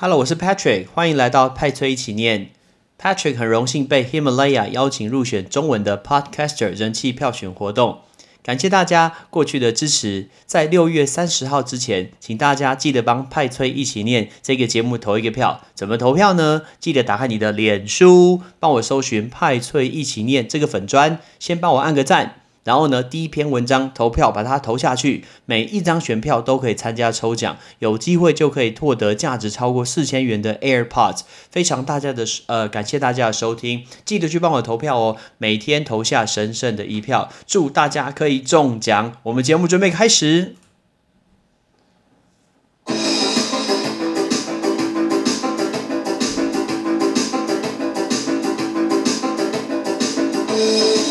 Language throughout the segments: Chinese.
Hello，我是 Patrick，欢迎来到派崔一起念。Patrick 很荣幸被 Himalaya 邀请入选中文的 Podcaster 人气票选活动，感谢大家过去的支持。在六月三十号之前，请大家记得帮派崔一起念这个节目投一个票。怎么投票呢？记得打开你的脸书，帮我搜寻派崔一起念这个粉砖，先帮我按个赞。然后呢，第一篇文章投票把它投下去，每一张选票都可以参加抽奖，有机会就可以获得价值超过四千元的 AirPods。非常大家的呃，感谢大家的收听，记得去帮我投票哦，每天投下神圣的一票，祝大家可以中奖。我们节目准备开始。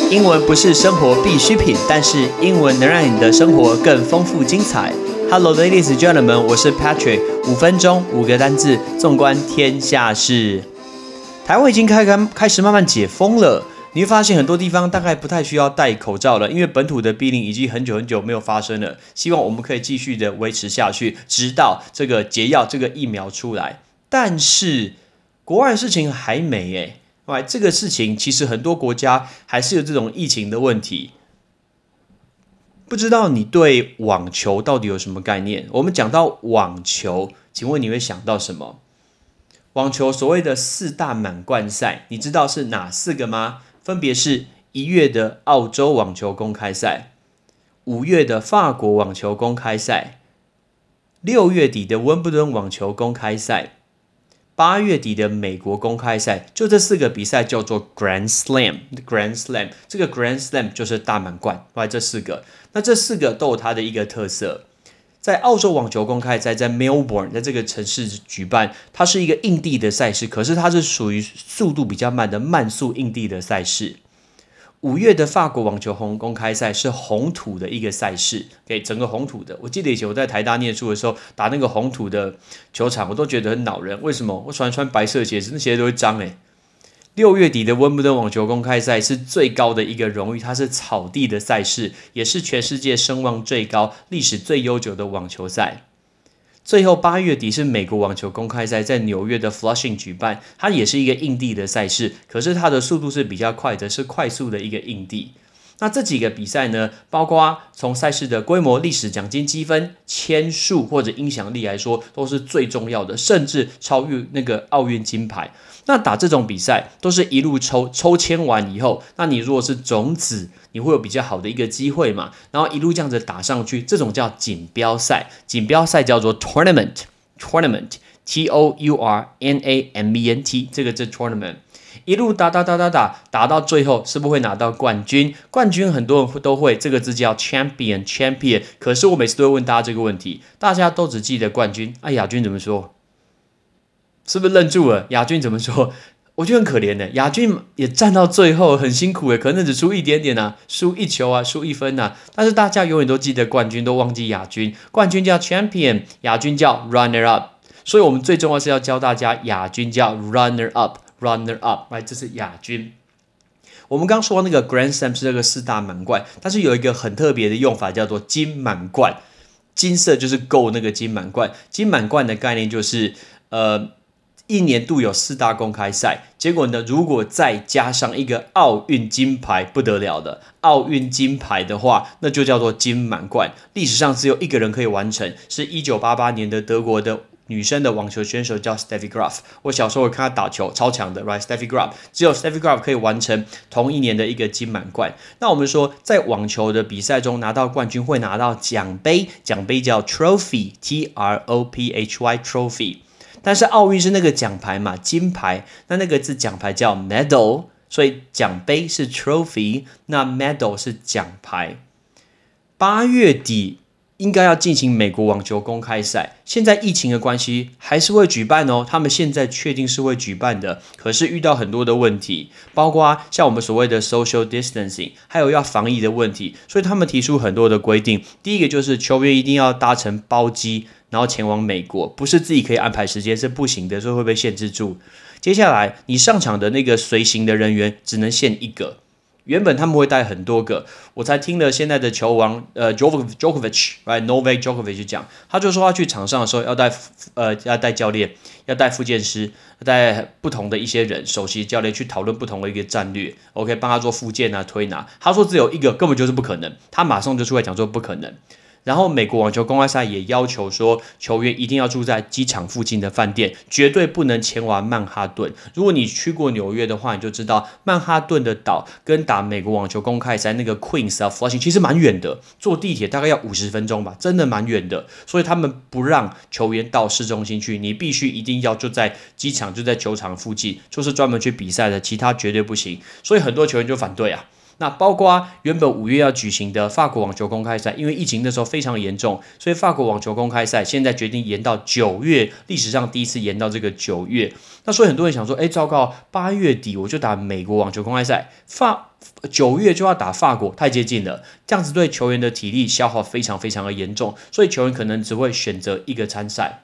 英文不是生活必需品，但是英文能让你的生活更丰富精彩。Hello, ladies and gentlemen，我是 Patrick。五分钟五个单字，纵观天下事。台湾已经开开开始慢慢解封了，你会发现很多地方大概不太需要戴口罩了，因为本土的病例已经很久很久没有发生了。希望我们可以继续的维持下去，直到这个解药、这个疫苗出来。但是国外的事情还没诶。哎，这个事情其实很多国家还是有这种疫情的问题。不知道你对网球到底有什么概念？我们讲到网球，请问你会想到什么？网球所谓的四大满贯赛，你知道是哪四个吗？分别是一月的澳洲网球公开赛，五月的法国网球公开赛，六月底的温布顿网球公开赛。八月底的美国公开赛，就这四个比赛叫做 Grand Slam。Grand Slam 这个 Grand Slam 就是大满贯，来这四个。那这四个都有它的一个特色。在澳洲网球公开赛在 Melbourne 在这个城市举办，它是一个印地的赛事，可是它是属于速度比较慢的慢速印地的赛事。五月的法国网球红公开赛是红土的一个赛事，给整个红土的。我记得以前我在台大念书的时候，打那个红土的球场，我都觉得很恼人。为什么？我喜欢穿白色鞋子，那鞋子都会脏诶。六月底的温布顿网球公开赛是最高的一个荣誉，它是草地的赛事，也是全世界声望最高、历史最悠久的网球赛。最后八月底是美国网球公开赛，在纽约的 Flushing 举办，它也是一个硬地的赛事，可是它的速度是比较快的，是快速的一个硬地。那这几个比赛呢，包括从赛事的规模、历史、奖金积分、签数或者影响力来说，都是最重要的，甚至超越那个奥运金牌。那打这种比赛都是一路抽，抽签完以后，那你如果是种子，你会有比较好的一个机会嘛。然后一路这样子打上去，这种叫锦标赛。锦标赛叫做 tournament，tournament，t o u r n a m e n t，这个是 tournament。一路打打打打打打到最后，是不是会拿到冠军？冠军很多人会都会，这个字叫 champion，champion。可是我每次都会问大家这个问题，大家都只记得冠军，啊，亚军怎么说？是不是愣住了？亚军怎么说？我觉得很可怜的，亚军也站到最后，很辛苦诶，可能只输一点点啊，输一球啊，输一分呐。但是大家永远都记得冠军，都忘记亚军。冠军叫 champion，亚军叫 runner up。所以我们最重要是要教大家，亚军叫 runner up。Runner up，来，这是亚军。我们刚说那个 Grand Slam 是这个四大满贯，但是有一个很特别的用法，叫做金满贯。金色就是够那个金满贯。金满贯的概念就是，呃，一年度有四大公开赛，结果呢，如果再加上一个奥运金牌，不得了的奥运金牌的话，那就叫做金满贯。历史上只有一个人可以完成，是一九八八年的德国的。女生的网球选手叫 Steffi Graf，我小时候看她打球，超强的，right？Steffi Graf 只有 Steffi Graf 可以完成同一年的一个金满贯。那我们说，在网球的比赛中拿到冠军会拿到奖杯，奖杯叫 trophy，T R O P H Y，trophy。但是奥运是那个奖牌嘛，金牌，那那个字奖牌叫 medal，所以奖杯是 trophy，那 medal 是奖牌。八月底。应该要进行美国网球公开赛，现在疫情的关系还是会举办哦。他们现在确定是会举办的，可是遇到很多的问题，包括像我们所谓的 social distancing，还有要防疫的问题，所以他们提出很多的规定。第一个就是球员一定要搭乘包机，然后前往美国，不是自己可以安排时间是不行的，所以会被限制住。接下来你上场的那个随行的人员只能限一个。原本他们会带很多个，我才听了现在的球王呃 Djokovic，right，Novak Djokovic 讲，他就说他去场上的时候要带呃要带教练，要带复健师，带不同的一些人，首席教练去讨论不同的一个战略，OK，帮他做复健啊推拿。他说只有一个根本就是不可能，他马上就出来讲说不可能。然后美国网球公开赛也要求说，球员一定要住在机场附近的饭店，绝对不能前往曼哈顿。如果你去过纽约的话，你就知道曼哈顿的岛跟打美国网球公开赛那个 Queens 啊 Flushing 其实蛮远的，坐地铁大概要五十分钟吧，真的蛮远的。所以他们不让球员到市中心去，你必须一定要就在机场就在球场附近，就是专门去比赛的，其他绝对不行。所以很多球员就反对啊。那包括原本五月要举行的法国网球公开赛，因为疫情那时候非常严重，所以法国网球公开赛现在决定延到九月，历史上第一次延到这个九月。那所以很多人想说，哎，糟糕，八月底我就打美国网球公开赛，法九月就要打法国，太接近了，这样子对球员的体力消耗非常非常的严重，所以球员可能只会选择一个参赛。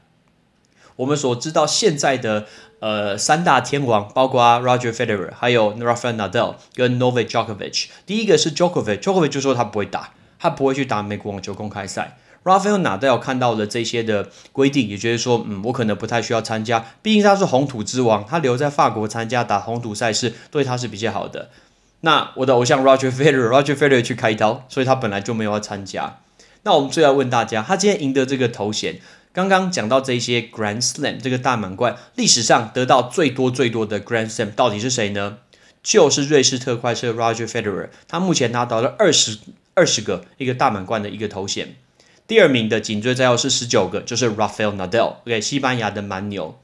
我们所知道现在的。呃，三大天王包括 Roger Federer，还有 Rafael Nadal 跟 Novak Djokovic。第一个是 Djokovic，Djokovic 就说他不会打，他不会去打美国网球公开赛。Rafael Nadal 看到了这些的规定，也觉得说，嗯，我可能不太需要参加，毕竟他是红土之王，他留在法国参加打红土赛事，对他是比较好的。那我的偶像 Roger Federer，Roger Federer 去开刀，所以他本来就没有要参加。那我们最要问大家，他今天赢得这个头衔。刚刚讲到这些 Grand Slam 这个大满贯，历史上得到最多最多的 Grand Slam 到底是谁呢？就是瑞士特快车 Roger Federer，他目前拿到了二十二十个一个大满贯的一个头衔。第二名的紧追在后是十九个，就是 Rafael Nadal，OK，西班牙的蛮牛。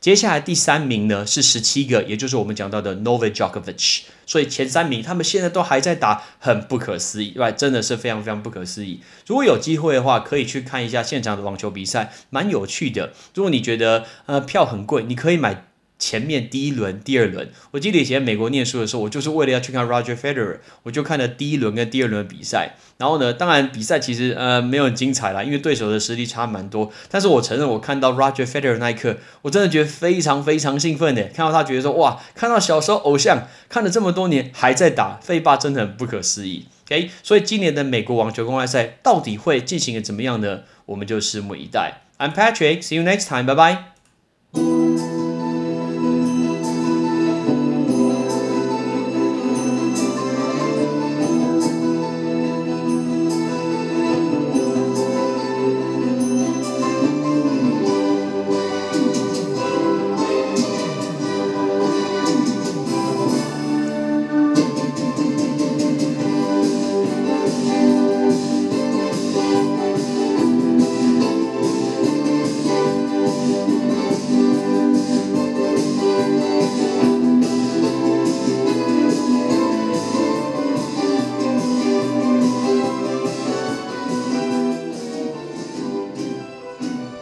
接下来第三名呢是十七个，也就是我们讲到的 Novak Djokovic。所以前三名他们现在都还在打，很不可思议，对真的是非常非常不可思议。如果有机会的话，可以去看一下现场的网球比赛，蛮有趣的。如果你觉得呃票很贵，你可以买。前面第一轮、第二轮，我记得以前美国念书的时候，我就是为了要去看 Roger Federer，我就看了第一轮跟第二轮的比赛。然后呢，当然比赛其实呃没有很精彩啦，因为对手的实力差蛮多。但是我承认，我看到 Roger Federer 那一刻，我真的觉得非常非常兴奋的，看到他觉得说哇，看到小时候偶像看了这么多年还在打，费霸真的很不可思议。OK，所以今年的美国网球公开赛到底会进行的怎么样呢？我们就拭目以待。I'm Patrick，see you next time，拜拜。